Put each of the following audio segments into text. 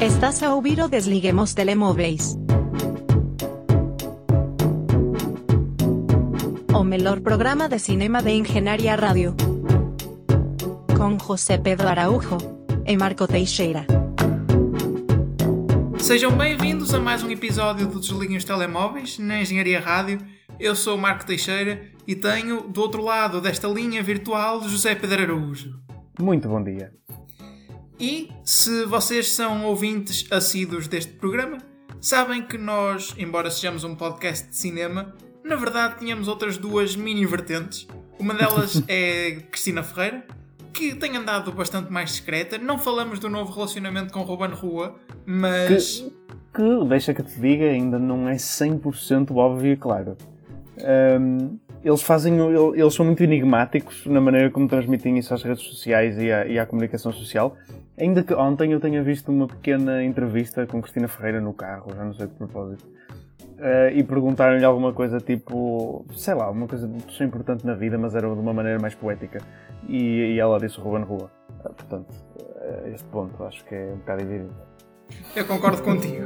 Estás a ouvir o Desliguemos Telemóveis. O melhor programa de cinema de Engenharia Rádio. Com José Pedro Araújo e Marco Teixeira. Sejam bem-vindos a mais um episódio do Desliguem os Telemóveis na Engenharia Rádio. Eu sou o Marco Teixeira e tenho do outro lado desta linha virtual José Pedro Araújo. Muito bom dia. E se vocês são ouvintes assíduos deste programa, sabem que nós, embora sejamos um podcast de cinema, na verdade tínhamos outras duas mini vertentes. Uma delas é Cristina Ferreira, que tem andado bastante mais discreta. Não falamos do novo relacionamento com Ruben Rua, mas. Que, que, deixa que te diga, ainda não é 100% óbvio e claro. Um, eles fazem. Eles são muito enigmáticos na maneira como transmitem isso às redes sociais e à, e à comunicação social. Ainda que ontem eu tenha visto uma pequena entrevista com Cristina Ferreira no carro, já não sei de propósito. Uh, e perguntaram-lhe alguma coisa tipo, sei lá, uma coisa muito importante na vida, mas era de uma maneira mais poética. E, e ela disse Ruben Rua. Uh, portanto, uh, este ponto acho que é um bocado evidente. Eu concordo contigo.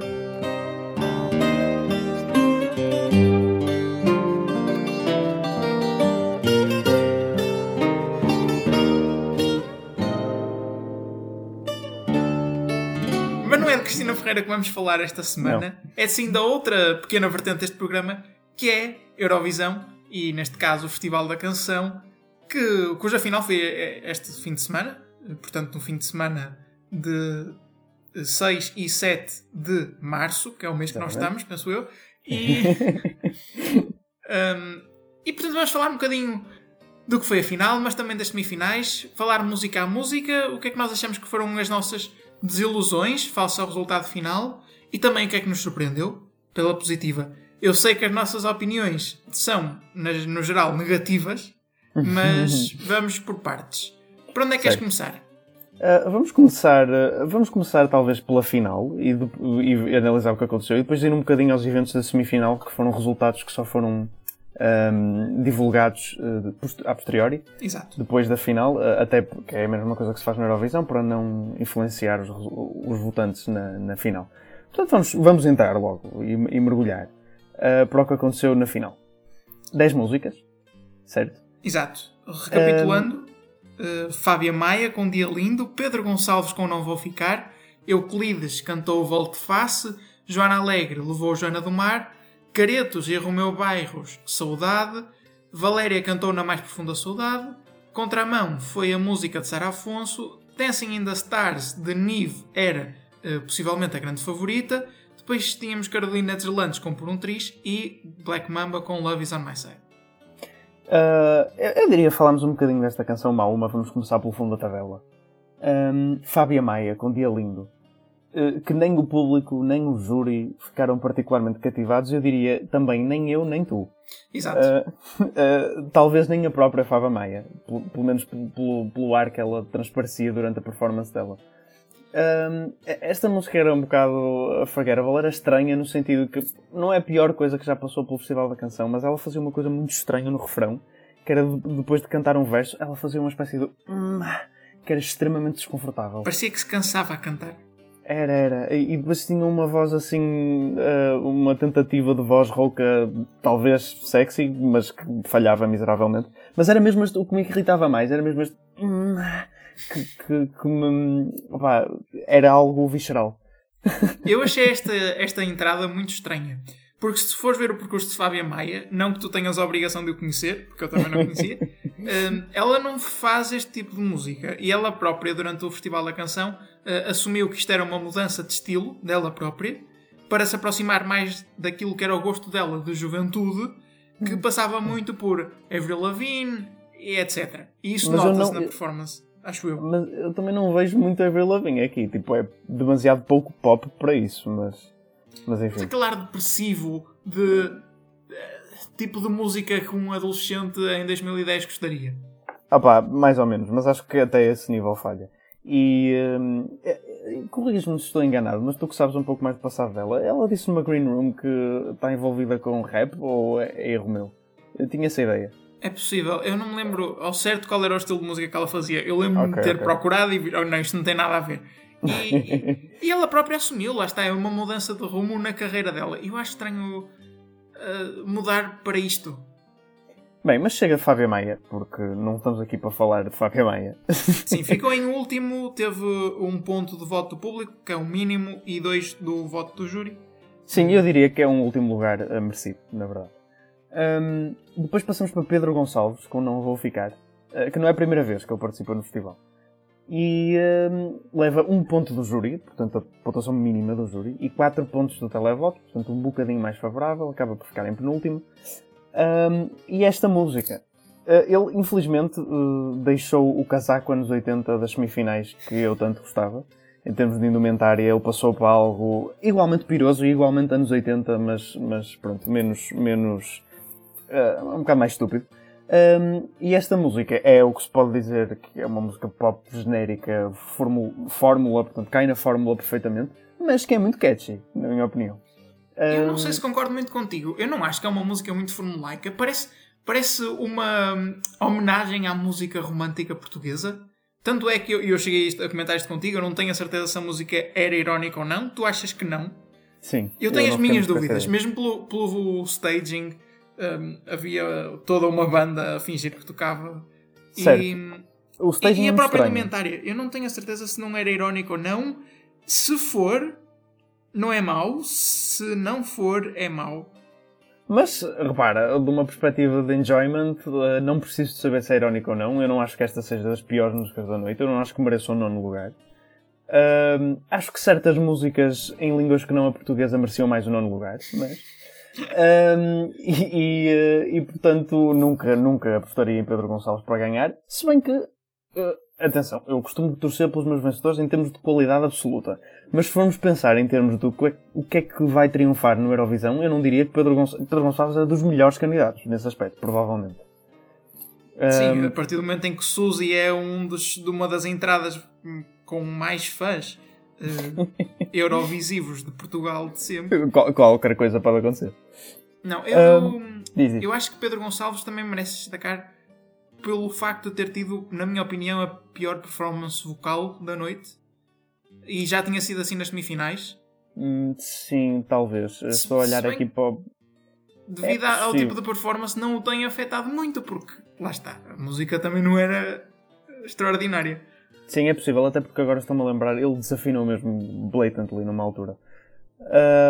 Ferreira que vamos falar esta semana Não. é sim da outra pequena vertente deste programa que é Eurovisão e neste caso o Festival da Canção que, cuja final foi este fim de semana portanto no fim de semana de 6 e 7 de março que é o mês que nós estamos, penso eu e um, e portanto vamos falar um bocadinho do que foi a final, mas também das semifinais, falar música a música, o que é que nós achamos que foram as nossas desilusões face ao resultado final e também o que é que nos surpreendeu pela positiva. Eu sei que as nossas opiniões são, no geral, negativas, mas vamos por partes. Para onde é que queres começar? Uh, vamos começar, uh, vamos começar talvez pela final e, de, e, analisar o que aconteceu e depois ir um bocadinho aos eventos da semifinal que foram resultados que só foram um, divulgados uh, a posteriori, Exato. depois da final, uh, até porque é a mesma coisa que se faz na Eurovisão, para não influenciar os, os votantes na, na, final. Portanto, vamos, vamos entrar logo e, e mergulhar uh, para o que aconteceu na final. 10 músicas, certo? Exato. Recapitulando, um... Fábia Maia com Dia Lindo, Pedro Gonçalves com Não Vou Ficar, Euclides cantou Volte Face, Joana Alegre levou Joana do Mar, Caretos e Romeu Bairros, Saudade. Valéria cantou na mais profunda saudade. Contramão foi a música de Sara Afonso. Dancing in the Stars, de Nive, era uh, possivelmente a grande favorita. Depois tínhamos Carolina Deslandes com Por um Triz e Black Mamba com Love is on My Side. Uh, eu, diria falarmos um bocadinho desta canção mal, mas vamos começar pelo fundo da tabela. Um, Fábia Maia, com Dia Lindo. Eh, que nem o público, nem o júri ficaram particularmente cativados, eu diria também nem eu, nem tu. Exato. Uh, uh, talvez nem a própria Fava Maia, pelo, pelo menos pelo, pelo, ar que ela transparecia durante a performance dela. Uh, esta música era um bocado forgettable, era estranha no sentido que não é a pior coisa que já passou pelo Festival da Canção, mas ela fazia uma coisa muito estranha no refrão, que era depois de cantar um verso, ela fazia uma espécie de. Hum", que era extremamente desconfortável. Parecia que se cansava a cantar. Era, era. E depois tinha uma voz assim, eh, uma tentativa de voz rouca, talvez sexy, mas que falhava miseravelmente. Mas era mesmo este, o que me irritava mais, era mesmo este. Hum, que, que, que me. Opa, era algo visceral. Eu achei esta, esta entrada muito estranha. Porque se fores ver o percurso de Fábia Maia, não que tu tenhas a obrigação de o conhecer, porque eu também não conhecia, ela não faz este tipo de música. E ela própria, durante o Festival da Canção, uh, assumiu que isto era uma mudança de estilo dela própria, para se aproximar mais daquilo que era o gosto dela de juventude, que hum. passava muito por Avril Lavigne e etc. E isso nota-se não... na performance. Acho eu. Mas eu também não vejo muito Avril Lavigne aqui. Tipo, é demasiado pouco pop para isso, mas... Mas enfim. Aquele ar depressivo de tipo de música que um adolescente em 2010 gostaria. Ah pá, mais ou menos, mas acho que até esse nível falha. E hum, é, é, corrijas-me se estou enganado, mas tu que sabes um pouco mais do passado dela, ela disse numa Green Room que está envolvida com rap ou é erro meu? Eu tinha essa ideia. É possível, eu não me lembro ao certo qual era o estilo de música que ela fazia. Eu lembro-me okay, de ter okay. procurado e oh, não, isto não tem nada a ver. E, e ela própria assumiu, lá está, é uma mudança de rumo na carreira dela. Eu acho estranho uh, mudar para isto. Bem, mas chega Fábio Maia, porque não estamos aqui para falar de Fábio Maia. Sim, ficou em último, teve um ponto de voto do público, que é o mínimo, e dois do voto do júri. Sim, eu diria que é um último lugar uh, merecido, na verdade. Um, depois passamos para Pedro Gonçalves, com Não Vou Ficar, uh, que não é a primeira vez que ele participa no festival. E um, leva um ponto do júri, portanto a pontuação mínima do júri, e quatro pontos do televoto, portanto um bocadinho mais favorável, acaba por ficar em penúltimo. Um, e esta música. Uh, ele, infelizmente, uh, deixou o casaco anos 80 das semifinais que eu tanto gostava. Em termos de indumentária, ele passou para algo igualmente piroso e igualmente anos 80, mas, mas pronto, menos, menos uh, um bocado mais estúpido. Um, e esta música é o que se pode dizer que é uma música pop genérica, fórmula, portanto cai na fórmula perfeitamente, mas que é muito catchy, na minha opinião. Eu não sei se concordo muito contigo. Eu não acho que é uma música muito formulaica. Parece, parece uma hum, homenagem à música romântica portuguesa. Tanto é que eu, eu cheguei a comentar isto contigo, eu não tenho a certeza se a música era irónica ou não. Tu achas que não? Sim. Eu tenho eu as minhas dúvidas, mesmo pelo, pelo staging um, havia toda uma banda a fingir que tocava. Certo. E, o e, e a própria comentária, eu não tenho a certeza se não era irónico ou não. Se for, não é mau. Se não for, é mau. Mas, repara, de uma perspectiva de enjoyment, eh, não preciso de saber se é irónico ou não. Eu não acho que esta seja das piores músicas da noite. Eu não acho que mereça um nono lugar. Acho que certas músicas em línguas que não a portuguesa mereciam mais o um nono lugar, mas... Um, e, e, eh, e, portanto, nunca, nunca apostaria em Pedro Gonçalves para ganhar. Se bem que, uh, atenção, eu costumo torcer pelos meus vencedores em termos de qualidade absoluta. Mas se formos pensar em termos do que é, o que é que vai triunfar no Eurovisão, eu não diria que Pedro, Gonçalves, Pedro Gonçalves é dos melhores candidatos nesse aspecto, provavelmente. Sim, um, a partir do momento em que Suzy é um dos, de uma das entradas com mais fãs uh, eurovisivos de Portugal de sempre. Qual, qualquer coisa pode acontecer. Não, eu, um, eu acho que Pedro Gonçalves também merece destacar pelo facto de ter tido, na minha opinião, a pior performance vocal da noite. E já tinha sido assim nas semifinais. Hum, sim, talvez. Estou a olhar aqui para o... Devido é ao tipo de performance, não o tem afetado muito, porque lá está, a música também não era extraordinária. Sim, é possível, até porque agora estou-me a lembrar, ele desafinou mesmo blatantly numa altura.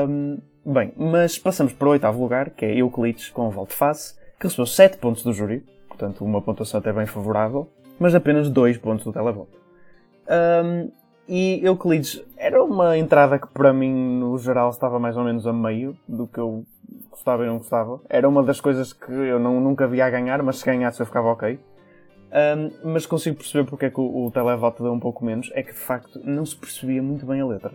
Um, bem, mas passamos para o oitavo lugar, que é Euclides com Volte-Face, que recebeu 7 pontos do júri, portanto uma pontuação até bem favorável, mas apenas 2 pontos do televoto. Um, e Euclides era uma entrada que para mim, no geral, estava mais ou menos a meio do que eu gostava e não gostava. Era uma das coisas que eu não, nunca via a ganhar, mas se ganhasse eu ficava ok. Um, mas consigo perceber porque é que o, o televoto deu um pouco menos. É que de facto não se percebia muito bem a letra.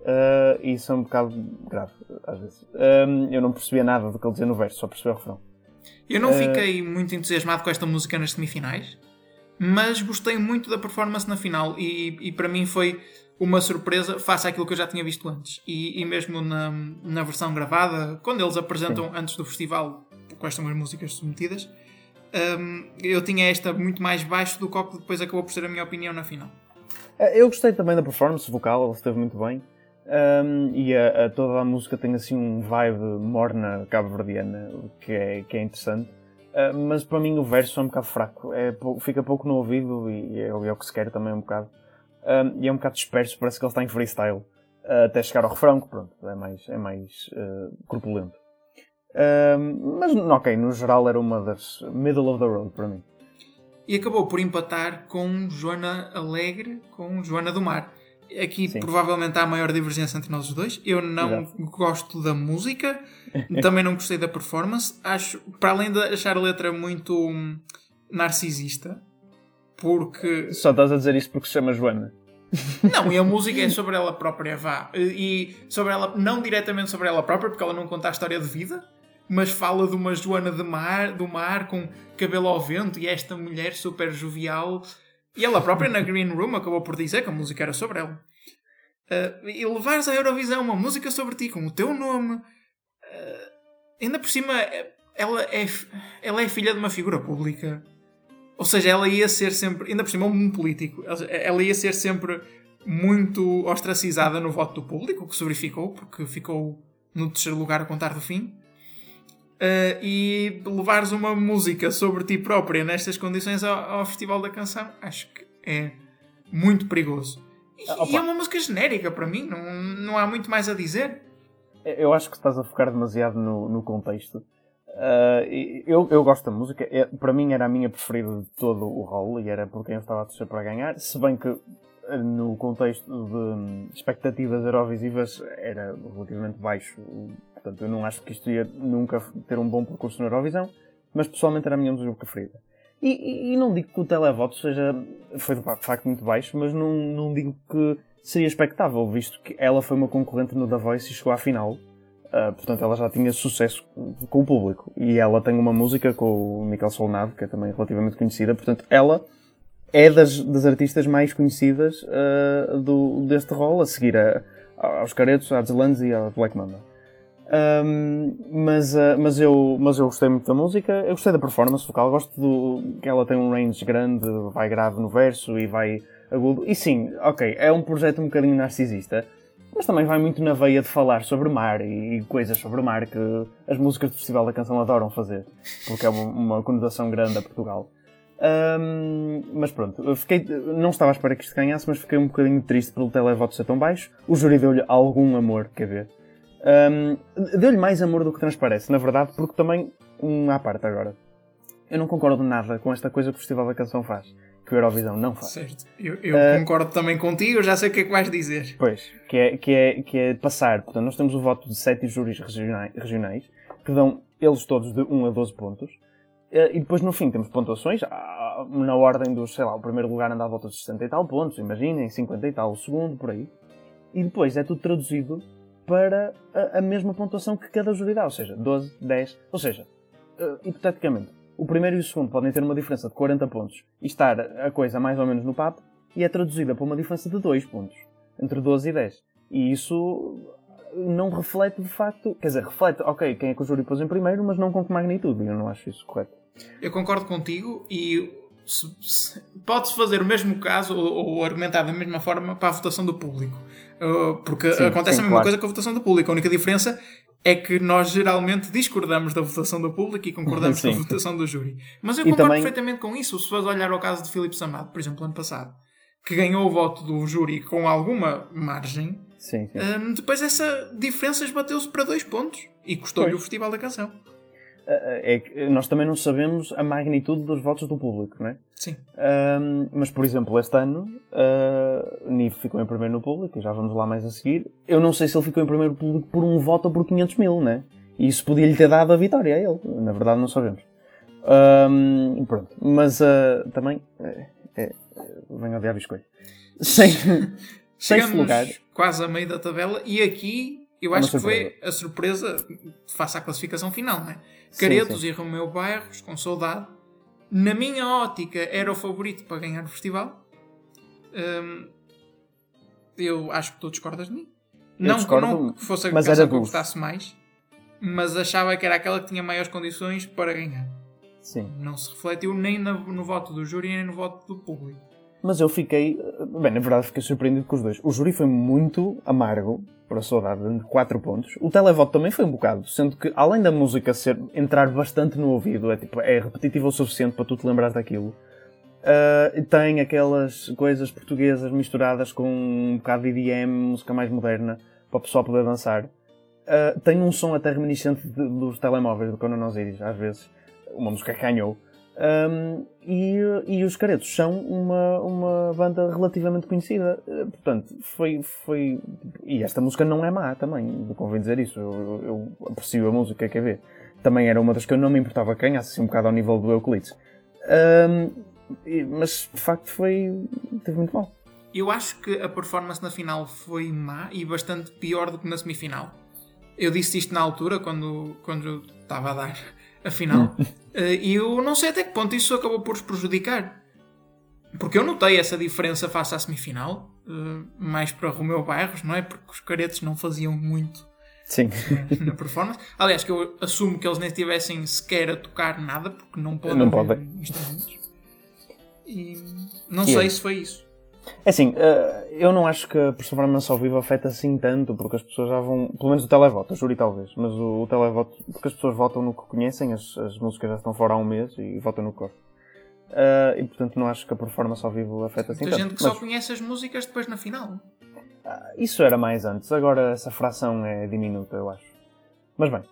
Uh, e isso é um bocado grave, às vezes. Um, eu não percebia nada do que ele dizia no verso, só percebia o refrão. Eu não uh, fiquei muito entusiasmado com esta música nas semifinais, mas gostei muito da performance na final e, e para mim foi uma surpresa face àquilo que eu já tinha visto antes. E, e mesmo na, na versão gravada, quando eles apresentam sim. antes do festival quais são as músicas submetidas, um, eu tinha esta muito mais baixo do que depois acabou por ser a minha opinião na final. Eh, eu gostei também da performance vocal, ela esteve muito bem. Um, e a, a, toda a música tem assim um vibe morna cabo-verdiana, que é, que é interessante. Uh, mas para mim o verso é um bocado fraco, é, fica pouco no ouvido e é, é o que se quer também um bocado. Um, e é um bocado disperso, parece que ele está em freestyle. Uh, até chegar ao refrão, que pronto, é mais, é mais uh, corpulento mas, ok, no geral era uma das middle of the road para mim. E acabou por empatar com Joana Alegre, com Joana do Mar. Aqui Sim. provavelmente há a maior divergência entre nós os dois. Eu não Exato. gosto da música, também não gostei da performance. Acho, para além de achar a letra muito hum, narcisista, porque. Só estás a dizer isso porque se chama Joana. Não, e a música é sobre ela própria, vá. E sobre ela, não diretamente sobre ela própria, porque ela não conta a história de vida, mas fala de uma Joana de mar, do mar com cabelo ao vento e esta mulher super jovial. E ela própria na Green Room acabou por dizer que a música era sobre ela. Uh, e levares à Eurovisão uma música sobre ti com o teu nome. Uh, ainda por cima, ela é, ela é filha de uma figura pública. Ou seja, ela ia ser sempre, ainda por cima, um político. Ela ia ser sempre muito ostracizada no voto do público, o que se verificou, porque ficou no terceiro lugar a contar do fim. Uh, e levares uma música sobre ti própria nestas condições ao, ao, Festival da Canção, acho que é muito perigoso. E, ah, e, é uma música genérica para mim, não, não há muito mais a dizer. Eu acho que estás a focar demasiado no, no contexto. Uh, eu, eu gosto da música, é, para mim era a minha preferida de todo o rol e era por quem eu estava a torcer para ganhar, se bem que no contexto de expectativas eurovisivas era relativamente baixo. Portanto, eu não acho que isto ia nunca ter um bom percurso na Eurovisão, mas pessoalmente era a minha música preferida. E, e, e, não digo que o televoto seja, foi de facto muito baixo, mas não, não digo que seria expectável, visto que ela foi uma concorrente no The Voice e chegou à final. Uh, portanto, ela já tinha sucesso com o público. E ela tem uma música com o Michael Solnado, que é também relativamente conhecida. Portanto, ela é das, das artistas mais conhecidas uh, do, deste rol, a seguir a, aos Caretos, à Zelandes e ao Black Mamba. Um, mas, uh, mas, eu, mas eu gostei muito da música, eu gostei da performance vocal, gosto do, que ela tem um range grande, vai grave no verso e vai agudo. E sim, ok, é um projeto um bocadinho narcisista, mas também vai muito na veia de falar sobre mar e, e coisas sobre mar que as músicas do Festival da Canção adoram fazer, porque é uma, uma conotação grande a Portugal. Um, mas pronto, fiquei, não estava à espera que isto ganhasse, mas fiquei um bocadinho triste pelo televoto ser tão baixo. O júri deu-lhe algum amor, quer ver? Um, deu-lhe mais amor do que transparece, na verdade, porque também, um à parte agora, eu não concordo nada com esta coisa que o Festival da Canção faz, que o Eurovisão não faz. Certo, eu, eu uh, concordo também contigo, já sei o que é que vais dizer. Pois, que é, que é, que é passar, portanto, nós temos o voto de sete júris regionais, regionais que dão eles todos de 1 a 12 pontos. Eh, e depois no fim temos pontuações, ah, na ordem dos, sei lá, o primeiro lugar anda à volta de 60 e tal pontos, imaginem, 50 e tal, o segundo, por aí. E depois é tudo traduzido para a, a mesma pontuação que cada júri dá, ou seja, 12, 10, ou seja, uh, hipoteticamente, o primeiro e o segundo podem ter uma diferença de 40 pontos e estar a coisa mais ou menos no papo, e é traduzida para uma diferença de 2 pontos, entre 12 e 10. E isso não reflete de facto, quer dizer, reflete, ok, quem é que o júri pôs em primeiro, mas não com que magnitude, eu não acho isso correto. Eu concordo contigo e pode-se fazer o mesmo caso ou, ou, argumentar da mesma forma para a votação do público. Uh, porque sim, acontece sim, a mesma claro. coisa com a votação do público. A única diferença é que nós geralmente discordamos da votação do público e concordamos com a votação do júri. Mas eu concordo também... perfeitamente com isso. Se fores olhar ao caso de Filipe Samado, por exemplo, ano passado, que ganhou o voto do júri com alguma margem, sim, um, depois essa diferença esbateu-se para dois pontos e custou-lhe o Festival da Canção. É que nós também não sabemos a magnitude dos votos do público, não é? Sim. Um, mas, por exemplo, este ano, uh, Nive ficou em primeiro no público, e já vamos lá mais a seguir. Eu não sei se ele ficou em primeiro no público por um voto ou por 500 mil, não é? E isso podia-lhe ter dado a vitória a ele. Na verdade, não sabemos. Um, pronto. Mas uh, também. É, é, venho odiar biscoito. Sem, sexto lugar. Quase a meio da tabela, e aqui eu acho que foi a surpresa face à classificação final, não é? Caretos sim, sim. e Romeu Bairros, com saudade. Na minha ótica, era o favorito para ganhar o festival. Hum, eu acho que tu discordas de mim. Eu não, discordo, não que fosse a mas canção que eu gostasse mais, mas achava que era aquela que tinha maiores condições para ganhar. Sim. Não se refletiu nem no, no voto do júri nem no voto do público. Mas eu fiquei, bem, na verdade fiquei surpreendido com os dois. O júri foi muito amargo, para a saudade, de 4 pontos. O televoto também foi um bocado, sendo que além da música ser, entrar bastante no ouvido, é, tipo, é repetitivo o suficiente para tu te lembrares daquilo. Uh, tem aquelas coisas portuguesas misturadas com um bocado de EDM, música mais moderna, para o pessoal poder dançar. Uh, tem um som até reminiscente de, dos telemóveis do Conan Osiris, às vezes. Uma música que ganhou. Um, e, e os Caretos são uma, uma banda relativamente conhecida. Eh, portanto, foi, foi. E esta música não é má também, convém dizer isso. Eu, eu aprecio a música, quer ver? Também era uma das que eu não me importava quem, assim um bocado ao nível do Euclides. Um, mas de facto foi. teve muito mal. Eu acho que a performance na final foi má e bastante pior do que na semifinal. Eu disse isto na altura, quando, quando estava a dar a final. Eh, e eu não sei até que ponto isso acabou por os prejudicar. Porque eu notei essa diferença face à semifinal, eh, mais para Romeu Bairros, não é? Porque os caretos não faziam muito Sim. na performance. Aliás, que eu assumo que eles nem estivessem sequer a tocar nada, porque não podem. Não podem. E não e sei é. se foi isso. É assim, eh, eu não acho que a performance ao vivo afeta assim tanto, porque as pessoas já vão, pelo menos o televoto, júri talvez, mas o, o televoto, porque as pessoas votam no que conhecem, as, as músicas já estão fora há um mês e votam no gostam. Uh, e portanto não acho que a performance ao vivo afeta assim Tem tanto. gente que mas, só conhece as músicas depois na final. ah, isso era mais antes, agora essa fração é diminuta, eu acho. Mas bem,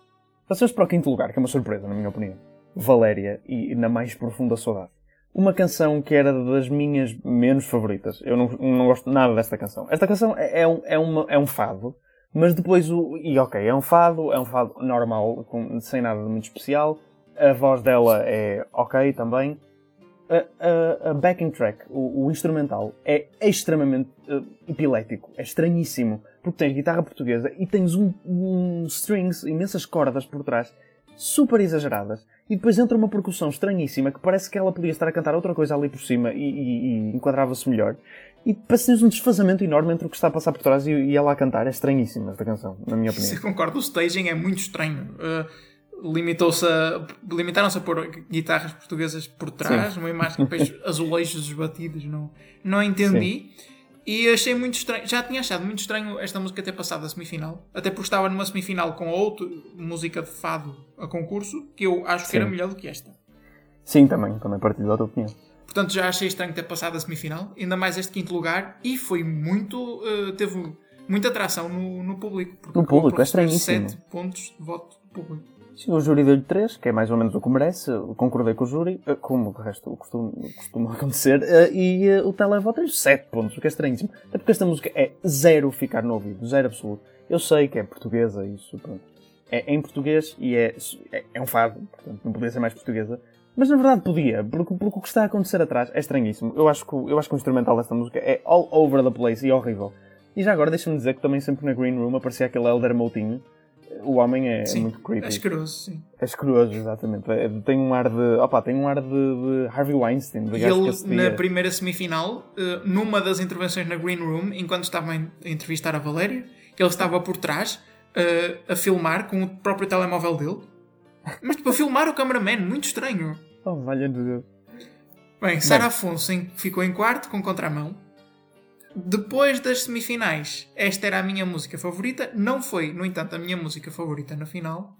passamos para o quinto lugar, que é uma surpresa, na minha opinião. Valéria e Na Mais Profunda Saudade. Uma canção que era das minhas menos favoritas. Eu não, não gosto nada desta canção. Esta canção é, é um, é, uma, é um fado, mas depois o. E ok, é um fado, é um fado normal, com, sem nada de muito especial. A voz dela é ok também. A, a, a backing track, o, o instrumental, é extremamente uh, epilético. É estranhíssimo. Porque tens guitarra portuguesa e tens um, um strings, imensas cordas por trás, super exageradas. E depois entra uma percussão estranhíssima que parece que ela podia estar a cantar outra coisa ali por cima e, e, e enquadrava-se melhor. E parece um desfazamento enorme entre o que está a passar por trás e, e ela a cantar. É estranhíssima esta canção, na minha opinião. Se concordo, o staging é muito estranho. Uh, limitou-se limitaram-se a pôr guitarras portuguesas por trás, Sim. uma imagem depois azulejos esbatidos, não, não entendi. E achei muito estranho, já tinha achado muito estranho esta música ter passado a semifinal, até porque estava numa semifinal com outra música de fado a concurso, que eu acho que Sim. era melhor do que esta. Sim, também, também partilho da tua opinião. Portanto, já achei estranho ter passado a semifinal, ainda mais este quinto lugar, e foi muito. uh, teve muita atração no, no público. No público, é estranhíssimo. sete pontos de voto do público. Sim, o júri deu-lhe 3, que é mais ou menos o que merece. Concordei com o júri, eh, como de resto costuma, acontecer. eh, E eh, o televoto deu 7 pontos, o que é estranhíssimo. Até porque esta música é zero ficar no ouvido, zero absoluto. Eu sei que é portuguesa, isso, pronto. É em português e é, é, é um fado, portanto não podia ser mais portuguesa. Mas na verdade podia, porque, porque o que está a acontecer atrás é estranhíssimo. Eu acho, que, o- eu acho que o instrumental desta música é all over the place e horrível. E já agora deixa-me dizer que também sempre na Green Room aparecia aquele Elder Moutinho. O homem é, Sim, muito creepy. É asqueroso, sim. É escroso, exatamente. Tem um ar de. Opa, tem um ar de, de Harvey Weinstein, de E ele, na primeira semifinal, eh, numa das intervenções na Green Room, enquanto estava a entrevistar a Valéria, ele estava por trás eh, a filmar com o próprio telemóvel dele. Mas tipo, a filmar o cameraman, muito estranho. Oh, valha-me Deus. Bem, Sara Afonso ficou em quarto com contramão. Depois das semifinais, esta era a minha música favorita. Não foi, no entanto, a minha música favorita na final.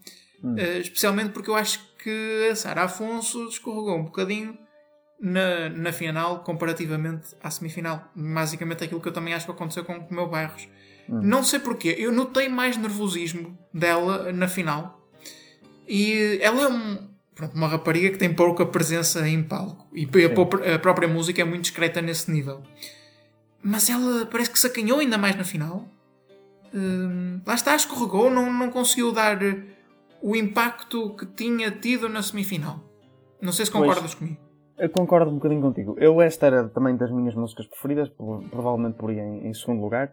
Eh, especialmente porque eu acho que a Sara Afonso escorregou um bocadinho na, na final comparativamente à semifinal. Basicamente aquilo que eu também acho que aconteceu com o meu Bairros. Não sei porquê, eu notei mais nervosismo dela na final. E ela é um, pronto, uma rapariga que tem pouca presença em palco. E a própria música é muito discreta nesse nível. Mas ela parece que se acanhou ainda mais na final. Hum, lá está, escorregou, não, não conseguiu dar eh, o impacto que tinha tido na semifinal. Não sei se Pois. concordas comigo. Eu concordo um bocadinho contigo. Eu, esta era também das minhas músicas preferidas, pro- provavelmente por em, em segundo lugar.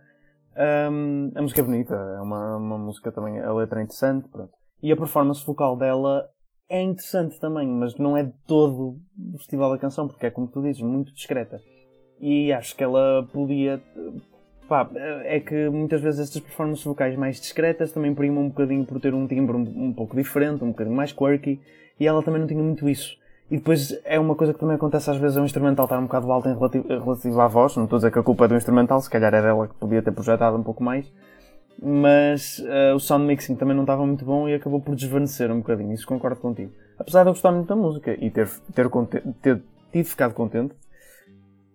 Ahm, a música é bonita, é uma, uma música também, a letra é interessante, pronto. E a performance vocal dela é interessante também, mas não é de todo o festival da canção, porque é como tu dizes, muito discreta. E acho que ela podia. Pá, é que muitas vezes estas performances vocais mais discretas também primam um bocadinho por ter um timbre um, um pouco diferente, um bocadinho mais quirky, e ela também não tinha muito isso. E depois é uma coisa que também acontece às vezes, é um instrumental estar um bocado alto em relativo, relativo à voz, não estou a dizer que a culpa é do instrumental, se calhar é dela que podia ter projetado um pouco mais, mas eh, o sound mixing também não estava muito bom e acabou por desvanecer um bocadinho, isso concordo contigo. Apesar de eu gostar muito da música e ter, ter, conte- ter tido ficado contente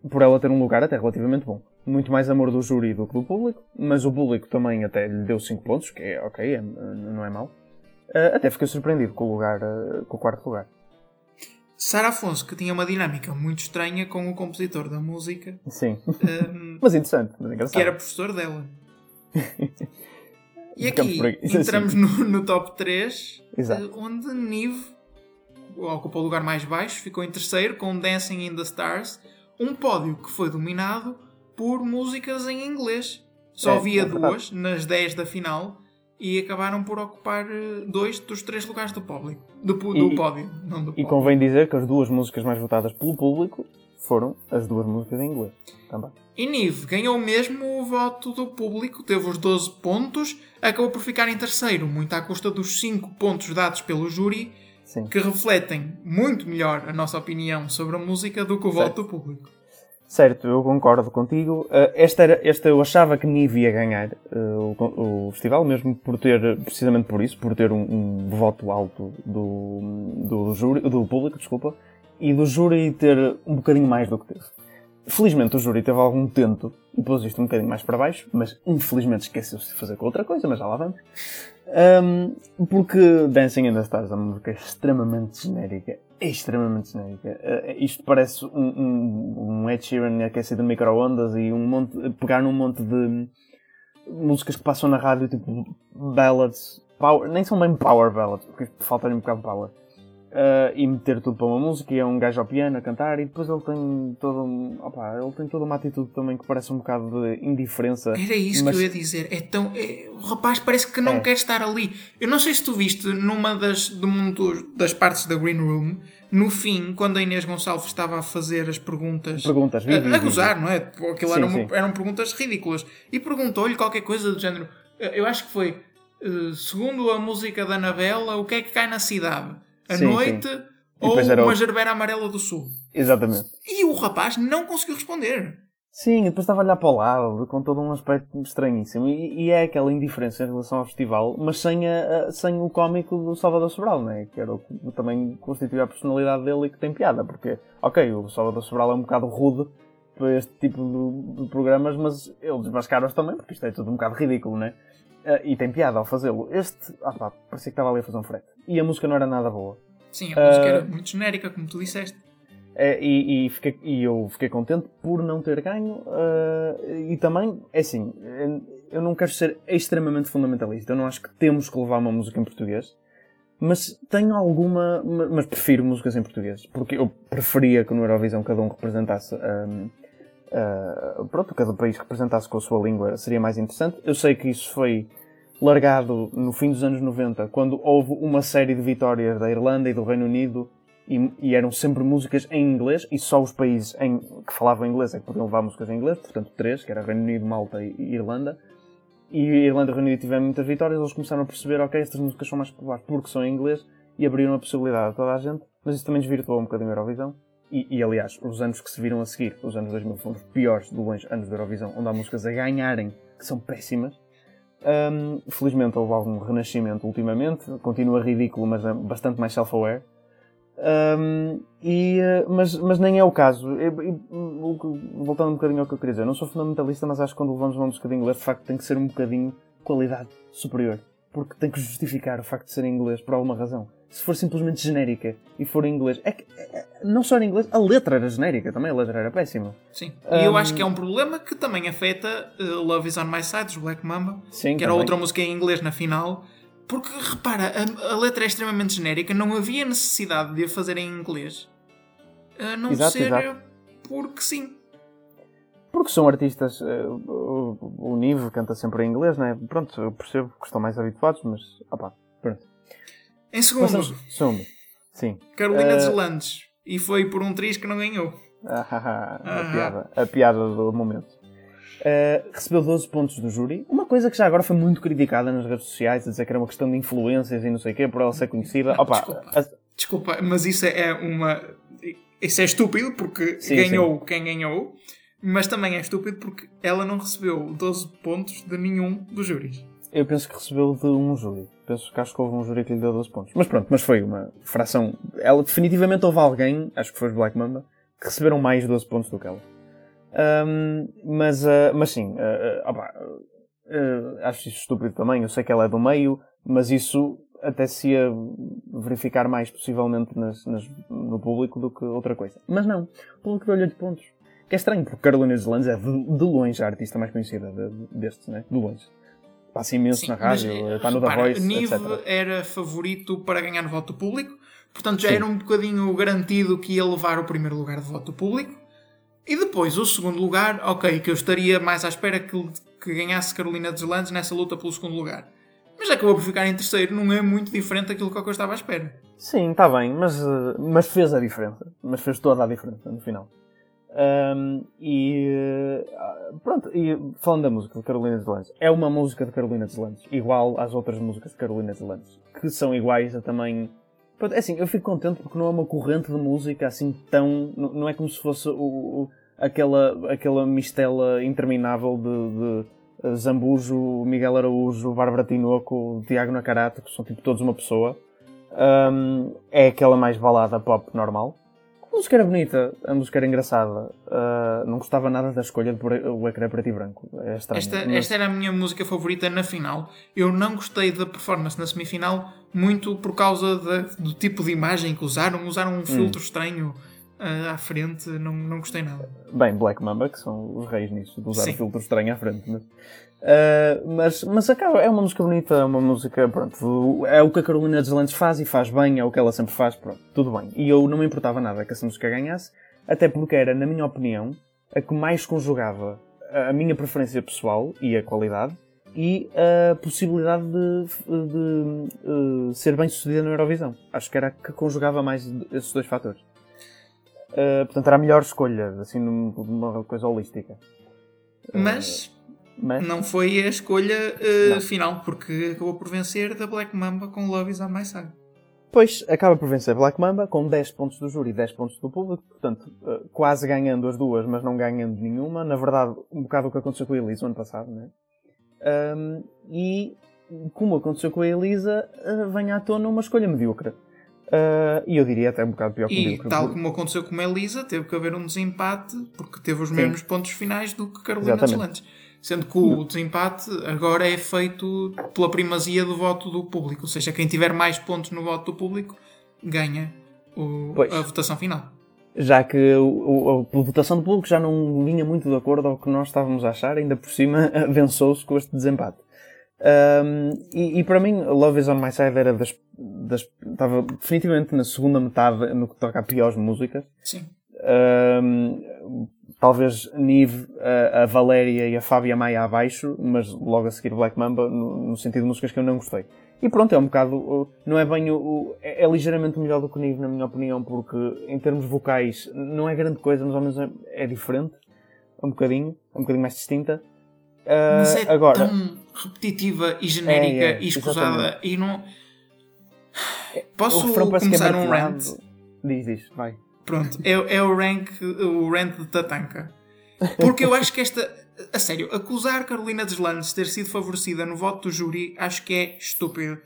por ela ter um lugar até relativamente bom. Muito mais amor do júri do que do público, mas o público também até lhe deu 5 pontos, que é ok, é- não é mau. Eh, até fiquei surpreendido com o lugar, eh, com o quarto lugar. Sara Afonso, que tinha uma dinâmica muito estranha com o compositor da música, Sim. hum, Mas interessante, mas engraçado. que era professor dela. E aqui entramos no, no top 3, Exato. eh, onde Nive ocupa o lugar mais baixo, ficou em terceiro com Dancing in the Stars, um pódio que foi dominado por músicas em inglês. Só É, havia é duas nas 10 da final e acabaram por ocupar eh, dois dos três lugares do público. Do, do E- pódio, não do E pódio. convém dizer que as duas músicas mais votadas pelo público foram as duas músicas em inglês. Também. E Nive ganhou mesmo o voto do público, teve os 12 pontos, acabou por ficar em terceiro, muito à custa dos 5 pontos dados pelo júri, Sim. que refletem muito melhor a nossa opinião sobre a música do que o voto do público. Certo, eu concordo contigo. Uh, esta, era, esta eu achava que Nive ia ganhar uh, o, o, festival, mesmo por ter, precisamente por isso, por ter um, um voto alto do, do, júri, do público, desculpa, e do júri ter um bocadinho mais do que teve. Felizmente o júri teve algum tento e pôs isto um bocadinho mais para baixo, mas infelizmente esqueceu-se de fazer com outra coisa, mas já lá vamos. Um, porque Dancing in the Stars é uma música extremamente genérica. Extremamente genérica. Uh, isto parece um, um, um Ed Sheeran aquecido de micro-ondas e um monte, pegar num monte de músicas que passam na rádio, tipo ballads, power, nem são bem power ballads, porque falta-lhe um bocado de power uh, e meter tudo para uma música e é um gajo ao piano a cantar e depois ele tem todo um, opa, ele tem toda uma atitude também que parece um bocado de indiferença. Era isso mas... que eu ia dizer. É tão, é, o rapaz parece que não é. quer estar ali. Eu não sei se tu viste numa das, das partes da Green Room, no fim, quando a Inês Gonçalves estava a fazer as perguntas, perguntas vi, a, a gozar, não é? Aquilo sim, eram, sim. eram perguntas ridículas. E perguntou-lhe qualquer coisa do género. Eu acho que foi, uh, segundo a música da Anabela, o que é que cai na cidade? A sim, noite sim. ou uma gerbera amarela do sul. Exatamente. E o rapaz não conseguiu responder. Sim, e depois estava a olhar para o lado com todo um aspecto estranhíssimo. E, e é aquela indiferença em relação ao festival, mas sem, a, a, sem o cómico do Salvador Sobral, né? que era o que também constituía a personalidade dele e que tem piada. Porque, ok, o Salvador Sobral é um bocado rude para este tipo de, de programas, mas ele desmascara-os também, porque isto é tudo um bocado ridículo, né? Uh, e tem piada ao fazê-lo. Este, ah pá, parecia que estava ali a fazer um frete. E a música não era nada boa. Sim, a uh, música era ah, muito genérica, como tu disseste. É, e, e, fiquei, e, eu fiquei contente por não ter ganho. Uh, e também, é assim, eu não quero ser extremamente fundamentalista. Eu não acho que temos que levar uma música em português. Mas tenho alguma. Mas prefiro músicas em português. Porque eu preferia que no Eurovisão cada um representasse. Um, uh, pronto, cada país representasse com a sua língua seria mais interessante. Eu sei que isso foi largado no fim dos anos 90, quando houve uma série de vitórias da Irlanda e do Reino Unido e, e eram sempre músicas em inglês e só os países em, que falavam inglês é que podiam levar músicas em inglês, portanto três, que era Reino Unido, Malta e, Irlanda. E a Irlanda e o Reino Unido tiveram muitas vitórias, eles começaram a perceber, ok, estas músicas são mais populares porque são em inglês e abriram a possibilidade a toda a gente, mas isso também desvirtuou um bocadinho a Eurovisão. E, e, aliás, os anos que se viram a seguir, os anos 2000, foram os piores de longe anos da Eurovisão, onde há músicas a ganharem que são péssimas. Um, felizmente houve algum renascimento ultimamente, continua ridículo, mas é bastante mais self-aware. Um, e, eh, mas, mas nem é o caso. Eu, eu, voltando um bocadinho ao que eu queria dizer, eu não sou fundamentalista, mas acho que quando levamos uma música de inglês, de facto, tem que ser um bocadinho qualidade superior. Porque tem que justificar o facto de ser em inglês por alguma razão se for simplesmente genérica e for em inglês. É que, é, é, não só em inglês, a letra era genérica também, a letra era péssima. Sim. Um... E eu acho que é um problema que também afeta uh, Love Is On My Side, dos Black Mamba, Sim, que era outra música em inglês na final. Porque, repara, a, a, letra é extremamente genérica, não havia necessidade de a fazer em inglês. A não exato, ser exato. porque sim. Porque são artistas. Uh, o, o Nive canta sempre em inglês, não é? Pronto, eu percebo que estão mais habituados, mas. Opá, pronto. Em segundo, segundo. Sim. Carolina uh... Deslandes. E foi por um triz que não ganhou. Ah, a, ah. piada, a piada do momento. Uh, recebeu 12 pontos do júri. Uma coisa que já agora foi muito criticada nas redes sociais, a dizer que era uma questão de influências e não sei o quê, por ela ser conhecida. Opa, desculpa, a... desculpa, mas isso é uma. Isso é estúpido porque sim, ganhou sim. quem ganhou, mas também é estúpido porque ela não recebeu 12 pontos de nenhum dos júris. Eu penso que recebeu de um júri. Penso que acho que houve um júri que lhe deu 12 pontos. Mas pronto, mas foi uma fração. Ela definitivamente houve alguém, acho que foi os Black Mamba, que receberam mais 12 pontos do que ela. Um, mas, uh, mas sim, uh, uh, acho isso estúpido também. Eu sei que ela é do meio, mas isso até se ia verificar mais possivelmente nas, nas, no público do que outra coisa. Mas não, o público deu-lhe 8 pontos. Que é estranho, porque Carolina Deslandes é de, de longe a artista mais conhecida de, destes, né? De longe passa imenso Sim, na rádio, mas, está no The Voice, Nive etc. era favorito para ganhar no voto público, portanto já Sim. era um bocadinho garantido que ia levar o primeiro lugar de voto público. E depois o segundo lugar, ok, que eu estaria mais à espera que, que ganhasse Carolina Deslandes nessa luta pelo segundo lugar. Mas acabou por ficar em terceiro, não é muito diferente daquilo que eu estava à espera. Sim, está bem, mas, eh, mas fez a diferença. Mas fez toda a diferença no final. Um, e pronto, e falando da música de Carolina de Landes, é uma música de Carolina de Landes, igual às outras músicas de Carolina de Landes, que são iguais a também. Pronto, é assim, eu fico contente porque não é uma corrente de música assim tão. Não, é como se fosse o, o aquela, aquela mistela interminável de, de Zambujo, Miguel Araújo, Bárbara Tinoco, Tiago Nakarato, que são tipo todos uma pessoa. Um, é aquela mais balada pop normal. A música era bonita, a música era engraçada. Uh, não gostava nada da escolha do ecrã preto e branco. É estranho, esta, mas... esta era a minha música favorita na final. Eu não gostei da performance na semifinal, muito por causa de, do tipo de imagem que usaram. Usaram um filtro hum. estranho uh, à frente, não, não gostei nada. Bem, Black Mamba, que são os reis nisso, de usar Sim. filtro estranho à frente. Mas, uh, mas, mas acaba, é uma música bonita, é uma música, pronto, é o que a Carolina Deslandes faz e faz bem, é o que ela sempre faz, pronto, tudo bem. E eu não me importava nada que essa música ganhasse, até porque era, na minha opinião, a que mais conjugava a minha preferência pessoal e a qualidade e a possibilidade de, de, de uh, ser bem sucedida na Eurovisão. Acho que era a que conjugava mais esses dois fatores. Uh, portanto, era a melhor escolha, assim, numa coisa holística. Mas, uh, mas... não foi a escolha uh, final, porque acabou por vencer da Black Mamba com Love is on My Side. Pois, acaba por vencer Black Mamba com 10 pontos do júri e 10 pontos do público, portanto, quase ganhando as duas, mas não ganhando nenhuma. Na verdade, um bocado o que aconteceu com a Elisa ano passado, né? Um, e, como aconteceu com a Elisa, vem à tona uma escolha medíocre. Uh, e eu diria até um bocado pior que E tal como aconteceu com a Elisa, teve que haver um desempate porque teve os Sim. mesmos pontos finais do que Carolina Deslandes. Sendo que o desempate agora é feito pela primazia do voto do público. Ou seja, quem tiver mais pontos no voto do público ganha o, a votação final. Já que o, a votação do público já não vinha muito de acordo ao que nós estávamos a achar, ainda por cima venceu-se com este desempate. Um, e, e, para mim, Love is on My Side era das, das. estava definitivamente na segunda metade no que toca a piores músicas. Sim. Um, talvez Nive, a, a, Valéria e a Fábia Maia abaixo, mas logo a seguir Black Mamba, no, no, sentido de músicas que eu não gostei. E pronto, é um bocado. Não é bem o. é, é, ligeiramente melhor do que o Nive, na minha opinião, porque em termos vocais não é grande coisa, mas ao menos é, é diferente. Um bocadinho, é um bocadinho mais distinta. Uh, mas é agora, tão repetitiva e genérica é, é, e escusada e não. Posso começar um rant? Diz, diz, vai. Pronto, é, é o, rank, o rant de Tatanka. Porque eu acho que esta. A sério, acusar Carolina Deslandes de ter sido favorecida no voto do júri acho que é estúpido.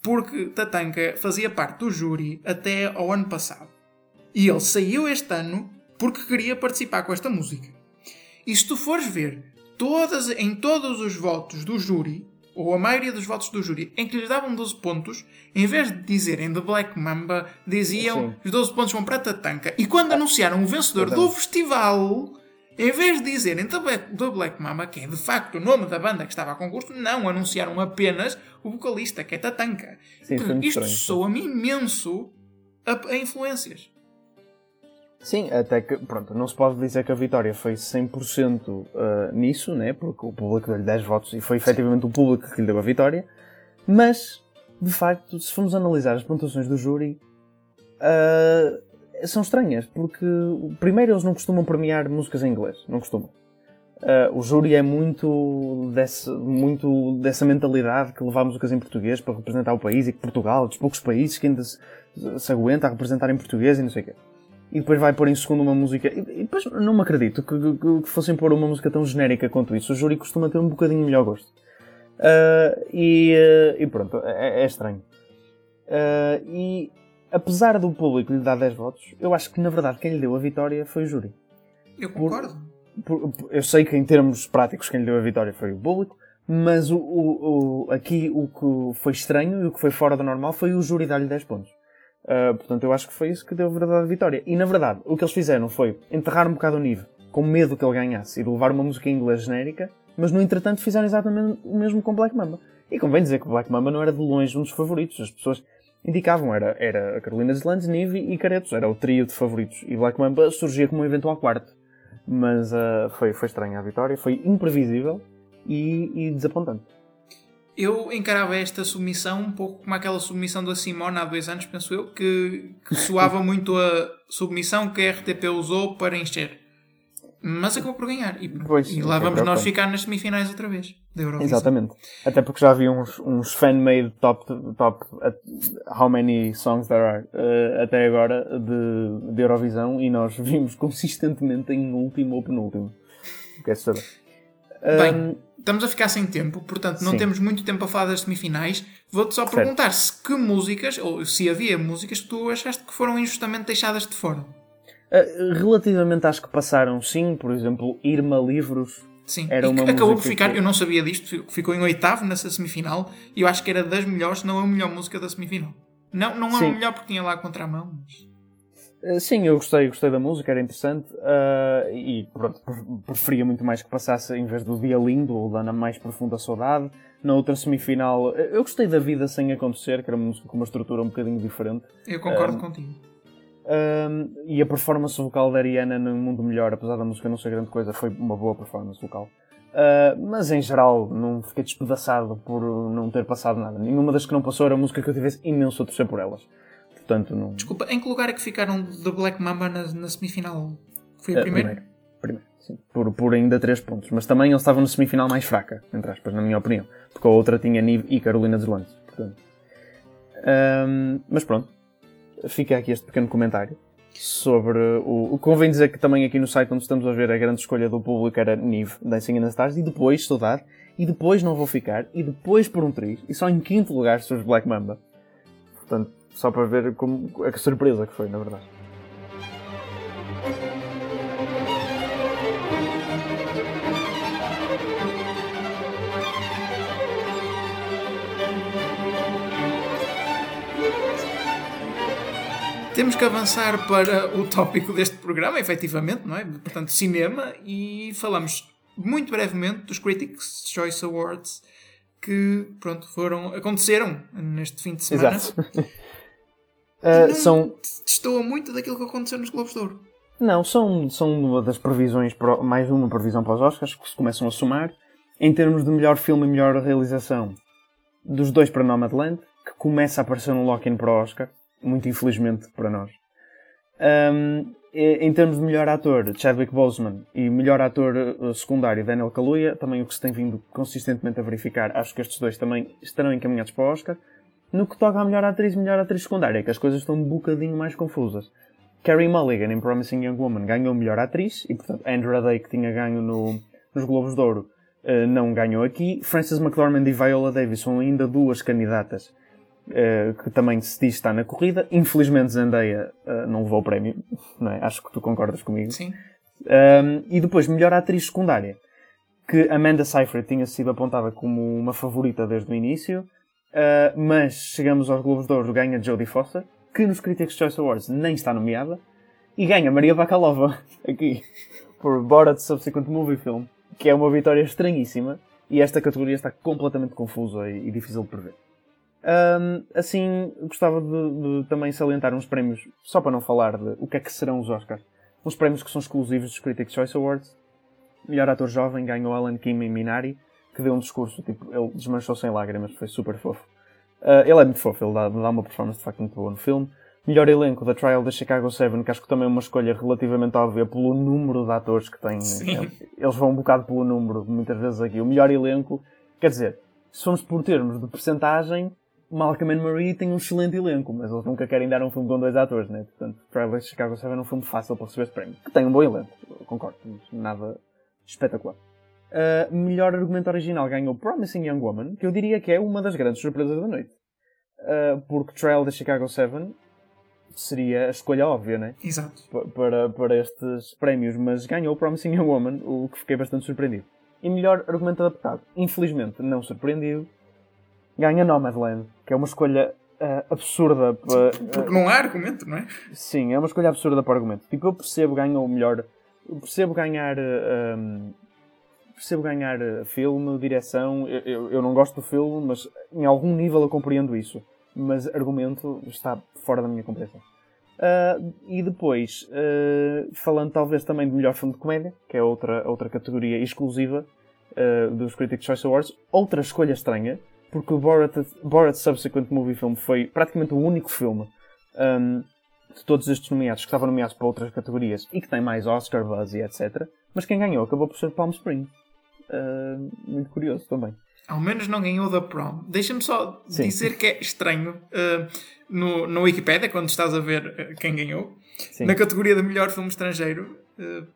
Porque Tatanka fazia parte do júri até ao ano passado. E ele saiu este ano porque queria participar com esta música. E se tu fores ver todas, em todos os votos do júri, ou a maioria dos votos do júri, em que lhes davam 12 pontos, em vez de dizerem The Black Mamba, diziam Sim. os 12 pontos vão para Tatanka. E quando ah, anunciaram o vencedor do festival, em vez de dizerem The Black, The Black Mamba, que é de facto o nome da banda que estava a concurso, não, anunciaram apenas o vocalista, que é Tatanka. Sim, Isto soa-me imenso a, a influências. Sim, até que, pronto, não se pode dizer que a vitória foi 100% uh, nisso, né? Porque o público deu-lhe 10 votos e foi efetivamente o público que lhe deu a vitória. Mas, de facto, se formos analisar as pontuações do júri, uh, são estranhas. Porque, primeiro, eles não costumam premiar músicas em inglês. Não costumam. Uh, o júri é muito, desse, muito dessa mentalidade que levar músicas em português para representar o país e que Portugal, dos poucos países que ainda se, se aguenta a representar em português e não sei o quê e depois vai pôr em segundo uma música. E, e depois não me acredito que, que, que, fossem pôr uma música tão genérica quanto isso. O júri costuma ter um bocadinho melhor gosto. Uh, e, uh, e, pronto, é, é estranho. Uh, e apesar do público lhe dar 10 votos, eu acho que na verdade quem lhe deu a vitória foi o júri. Eu concordo. Por, por, eu sei que em termos práticos quem lhe deu a vitória foi o público, mas o, o, o, aqui o que foi estranho e o que foi fora do normal foi o júri dar-lhe 10 pontos. Uh, portanto, eu acho que foi isso que deu a verdadeira vitória. E na verdade, o que eles fizeram foi enterrar um bocado o nível, com medo que ele ganhasse, e de levar uma música em inglês genérica, mas no entretanto fizeram exatamente o mesmo com Black Mamba. E convém dizer que Black Mamba não era de longe um dos favoritos. As pessoas indicavam, era, era a Carolina Deslandes, Nive e Caretos, era o trio de favoritos. E Black Mamba surgia como um eventual quarto. Mas uh, foi, foi estranha a vitória, foi imprevisível e, e desapontante. Eu encarava esta submissão um pouco como aquela submissão da Simone há dois anos, penso eu, que, que soava muito a submissão que a RTP usou para encher. mas acabou por ganhar. E, Pois, e lá vamos nós ficar nas semifinais outra vez. Da Eurovisão. Exatamente. Até porque já havia uns, uns fan-made top, top how many songs there are uh, até agora de, de Eurovisão e nós vimos consistentemente em último ou penúltimo. Queres saber? Bem, Um, estamos a ficar sem tempo, portanto não Sim. temos muito tempo a falar das semifinais. Vou-te só Certo. perguntar se que músicas, ou se havia músicas que tu achaste que foram injustamente deixadas de fora. uh, relativamente às que passaram, sim, por exemplo, Irma Livros. Sim, Era uma que acabou por ficar, que- eu não sabia disto, fi- ficou em oitavo nessa semifinal e eu acho que era das melhores, não a melhor música da semifinal. Não, não é a Sim. melhor porque tinha lá a contramão, mas. Uh, Sim, eu gostei, gostei da música, era interessante uh, e pronto, pre- preferia muito mais que passasse em vez do Dia Lindo ou da Na Mais Profunda Saudade. Na outra semifinal, uh, eu gostei da Vida Sem Acontecer, que era uma música com uma estrutura um bocadinho diferente. Eu concordo Um, contigo. Um, e a performance vocal da Ariana no Mundo Melhor, apesar da música não ser grande coisa, foi uma boa performance vocal. Uh, mas em geral, não fiquei despedaçado por não ter passado nada. Nenhuma das que não passou era música que eu tivesse imenso a torcer por elas. Portanto, não. Desculpa, em que lugar é que ficaram da Black Mamba na, na semifinal? Foi a Uh, primeira? primeiro. Primeiro, sim. Por, por ainda 3 pontos. Mas também eles estavam na semifinal mais fraca, entre aspas, na minha opinião. Porque a outra tinha Nive e Carolina Deslandes. Portanto. Um, mas pronto. Fica aqui este pequeno comentário sobre o, o. Convém dizer que também aqui no site onde estamos a ver a grande escolha do público era Nive, Dancing in the Stars, e depois Saudade, e depois Não Vou Ficar, e depois Por um Triz, e só em quinto lugar surge Black Mamba. Portanto, só para ver como, a surpresa que foi, na verdade. Temos que avançar para o tópico deste programa, efetivamente, não é? Portanto, cinema, e falamos muito brevemente dos Critics' Choice Awards que, pronto, foram, aconteceram neste fim de semana. Exato. Uh, Não são, Destoa muito daquilo que aconteceu nos Globos de Ouro. Não, são, são uma das previsões, para- mais uma previsão para os Oscars, que se começam a somar. Em termos de melhor filme e melhor realização, dos dois para Nomadland, que começa a aparecer um lock-in para o Oscar, muito infelizmente para nós. Um, em termos de melhor ator, Chadwick Boseman, e melhor ator uh, secundário, Daniel Kaluuya, também o que se tem vindo consistentemente a verificar, acho que estes dois também estarão encaminhados para o Oscar. No que toca à melhor atriz e melhor atriz secundária, que as coisas estão um bocadinho mais confusas. Carrie Mulligan, em Promising Young Woman, ganhou melhor atriz, e portanto Andra Day, que tinha ganho no, nos Globos de Ouro, eh, não ganhou aqui. Frances McDormand e Viola Davis são ainda duas candidatas eh, que também se diz está na corrida. Infelizmente Zendaya eh, não levou o prémio, não é? Acho que tu concordas comigo. Sim. Um, e depois, melhor atriz secundária, que Amanda Seyfried tinha sido apontada como uma favorita desde o início, uh, mas chegamos aos Globos de Ouro, ganha Jodie Foster, que nos Critics' Choice Awards nem está nomeada, e ganha Maria Bakalova, aqui, por Borat Subsequent Movie Film, que é uma vitória estranhíssima, e esta categoria está completamente confusa e, e difícil de prever. Um, assim, gostava de, de também salientar uns prémios, só para não falar de o que é que serão os Oscars. Uns prémios que são exclusivos dos Critics' Choice Awards. Melhor ator jovem ganhou Alan Kim em Minari, que deu um discurso, tipo, ele desmanchou sem lágrimas, foi super fofo. Uh, ele é muito fofo, ele dá, dá uma performance de facto muito boa no filme. Melhor elenco da Trial da Chicago 7, que acho que também é uma escolha relativamente óbvia pelo número de atores que tem. Sim. Eles vão um bocado pelo número, muitas vezes aqui. O melhor elenco, quer dizer, se formos por termos de percentagem, Malcolm and Marie tem um excelente elenco, mas eles nunca querem dar um filme com dois atores, né? Portanto, Trial da Chicago 7 é um filme fácil para receber esse prémio. Que tem um bom elenco, concordo, nada espetacular. Uh, melhor argumento original ganhou Promising Young Woman, que eu diria que é uma das grandes surpresas da noite. Uh, porque Trial da Chicago 7 seria a escolha óbvia, né? Exato. Pa- Para, para estes prémios, mas ganhou Promising Young Woman, o que fiquei bastante surpreendido. E melhor argumento adaptado, infelizmente não surpreendido, ganha Nomadland, que é uma escolha uh, absurda para. Porque não há argumento, não é? Sim, é uma escolha absurda para argumento. Tipo, eu percebo ganhar o melhor. Eu percebo ganhar. um, percebo ganhar eh, filme, direção. Eu, eu, eu não gosto do filme, mas em algum nível eu compreendo isso. Mas argumento está fora da minha compreensão. Ah, e depois, ah, falando talvez também de melhor filme de comédia, que é outra, outra categoria exclusiva ah, dos Critics' Choice Awards, outra escolha estranha, porque o Borat, Borat Subsequent Movie Film foi praticamente o único filme ahm, de todos estes nomeados que estavam nomeados para outras categorias e que tem mais Oscar, buzz e etc. Mas quem ganhou acabou por ser Palm Springs. Uh, muito curioso também. Ao menos não ganhou da prom. Deixa-me só Sim. dizer que é estranho uh, no, no Wikipedia, quando estás a ver uh, quem ganhou, Sim. na categoria de melhor filme estrangeiro, uh,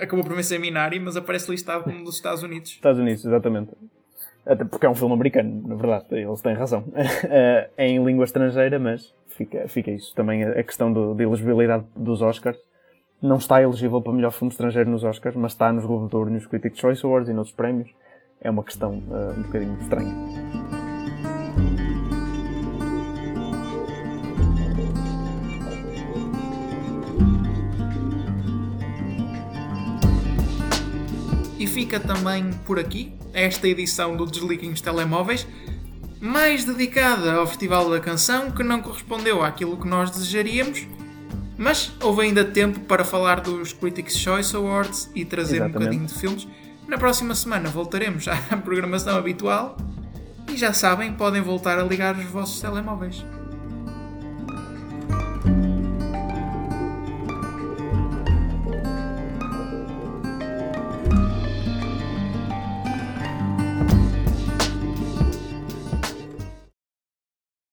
acabou por vencer Minari, mas aparece listado como dos Estados Unidos. Estados Unidos, exatamente. Até porque é um filme americano, na verdade, eles têm razão. é em língua estrangeira, mas fica, fica isso. Também a questão do, de elegibilidade dos Oscars. Não está elegível para melhor filme estrangeiro nos Oscars, mas está nos de Ouro, nos Critics' Choice Awards e noutros prémios é uma questão uh, um bocadinho estranha. E fica também por aqui esta edição do Desliguem os Telemóveis, mais dedicada ao Festival da Canção, que não correspondeu àquilo que nós desejaríamos, mas houve ainda tempo para falar dos Critics' Choice Awards e trazer Exatamente. um bocadinho de filmes. Na próxima semana voltaremos à programação habitual e já sabem, podem voltar a ligar os vossos telemóveis.